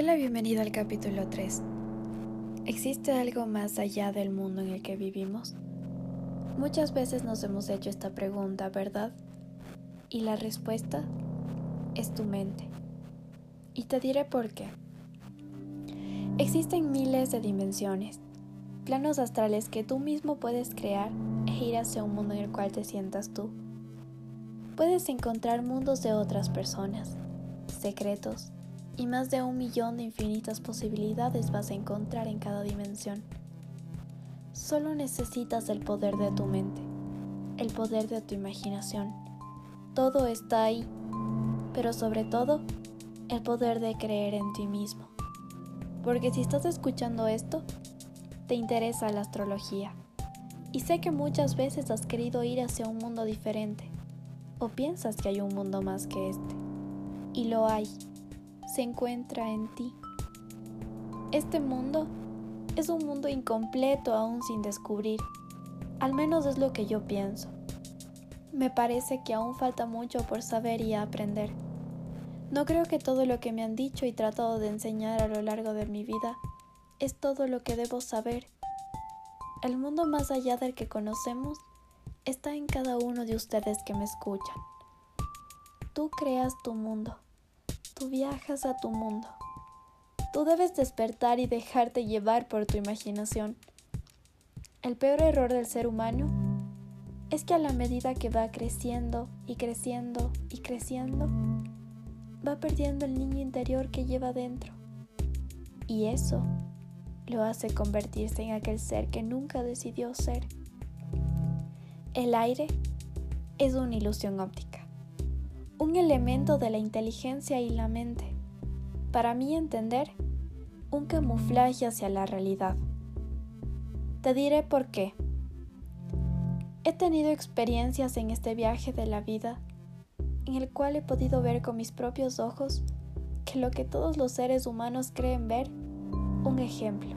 doy la bienvenida al capítulo 3. ¿Existe algo más allá del mundo en el que vivimos? Muchas veces nos hemos hecho esta pregunta, ¿verdad? Y la respuesta es tu mente. Y te diré por qué. Existen miles de dimensiones, planos astrales que tú mismo puedes crear e ir hacia un mundo en el cual te sientas tú. Puedes encontrar mundos de otras personas, secretos, y más de un millón de infinitas posibilidades vas a encontrar en cada dimensión. Solo necesitas el poder de tu mente, el poder de tu imaginación. Todo está ahí, pero sobre todo, el poder de creer en ti mismo. Porque si estás escuchando esto, te interesa la astrología. Y sé que muchas veces has querido ir hacia un mundo diferente, o piensas que hay un mundo más que este. Y lo hay se encuentra en ti. Este mundo es un mundo incompleto aún sin descubrir. Al menos es lo que yo pienso. Me parece que aún falta mucho por saber y aprender. No creo que todo lo que me han dicho y tratado de enseñar a lo largo de mi vida es todo lo que debo saber. El mundo más allá del que conocemos está en cada uno de ustedes que me escuchan. Tú creas tu mundo. Tú viajas a tu mundo. Tú debes despertar y dejarte llevar por tu imaginación. El peor error del ser humano es que a la medida que va creciendo y creciendo y creciendo, va perdiendo el niño interior que lleva dentro. Y eso lo hace convertirse en aquel ser que nunca decidió ser. El aire es una ilusión óptica un elemento de la inteligencia y la mente. Para mí entender, un camuflaje hacia la realidad. Te diré por qué. He tenido experiencias en este viaje de la vida en el cual he podido ver con mis propios ojos que lo que todos los seres humanos creen ver, un ejemplo.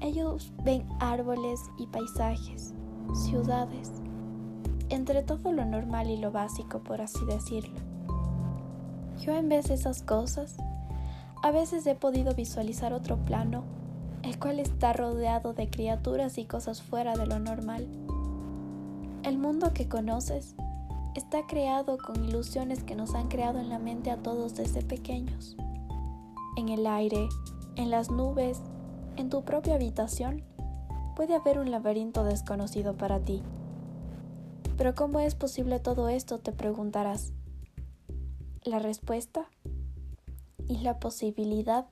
Ellos ven árboles y paisajes, ciudades, entre todo lo normal y lo básico, por así decirlo. Yo en vez de esas cosas, a veces he podido visualizar otro plano, el cual está rodeado de criaturas y cosas fuera de lo normal. El mundo que conoces está creado con ilusiones que nos han creado en la mente a todos desde pequeños. En el aire, en las nubes, en tu propia habitación, puede haber un laberinto desconocido para ti. Pero ¿cómo es posible todo esto? te preguntarás. La respuesta y la posibilidad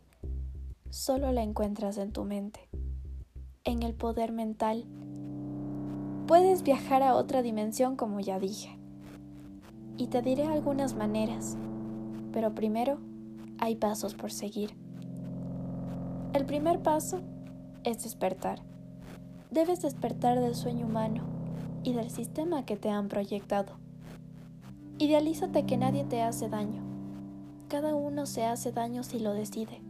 solo la encuentras en tu mente, en el poder mental. Puedes viajar a otra dimensión como ya dije. Y te diré algunas maneras, pero primero hay pasos por seguir. El primer paso es despertar. Debes despertar del sueño humano y del sistema que te han proyectado. Idealízate que nadie te hace daño. Cada uno se hace daño si lo decide.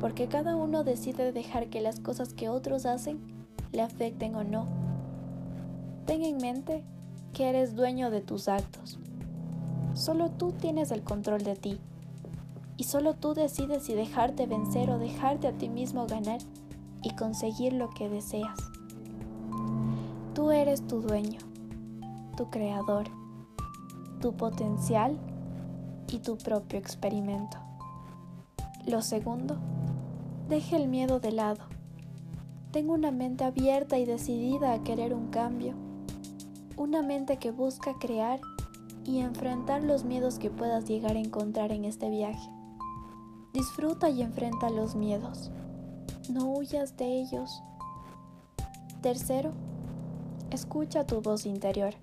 Porque cada uno decide dejar que las cosas que otros hacen le afecten o no. Ten en mente que eres dueño de tus actos. Solo tú tienes el control de ti. Y solo tú decides si dejarte vencer o dejarte a ti mismo ganar y conseguir lo que deseas. Tú eres tu dueño, tu creador, tu potencial y tu propio experimento. Lo segundo, deje el miedo de lado. Tengo una mente abierta y decidida a querer un cambio. Una mente que busca crear y enfrentar los miedos que puedas llegar a encontrar en este viaje. Disfruta y enfrenta los miedos. No huyas de ellos. Tercero, Escucha tu voz interior.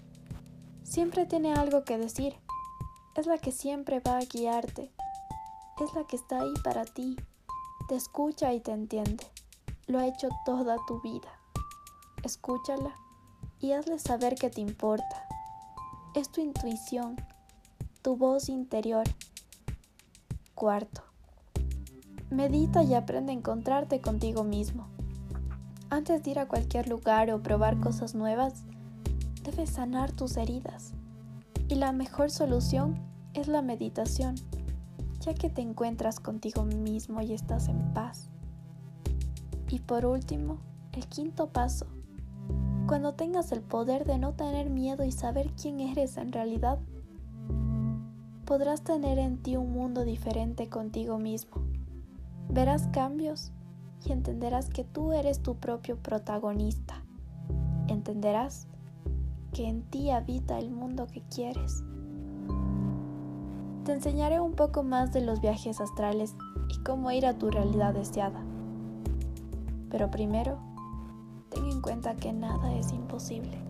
Siempre tiene algo que decir. Es la que siempre va a guiarte. Es la que está ahí para ti. Te escucha y te entiende. Lo ha hecho toda tu vida. Escúchala y hazle saber que te importa. Es tu intuición, tu voz interior. Cuarto. Medita y aprende a encontrarte contigo mismo. Antes de ir a cualquier lugar o probar cosas nuevas, debes sanar tus heridas. Y la mejor solución es la meditación. ya que te encuentras contigo mismo y estás en paz. Y por último, el quinto paso. Cuando tengas el poder de no tener miedo y saber quién eres en realidad, podrás tener en ti un mundo diferente contigo mismo. Verás cambios y entenderás que tú eres tu propio protagonista. Entenderás que en ti habita el mundo que quieres. Te enseñaré un poco más de los viajes astrales y cómo ir a tu realidad deseada. Pero primero, ten en cuenta que nada es imposible.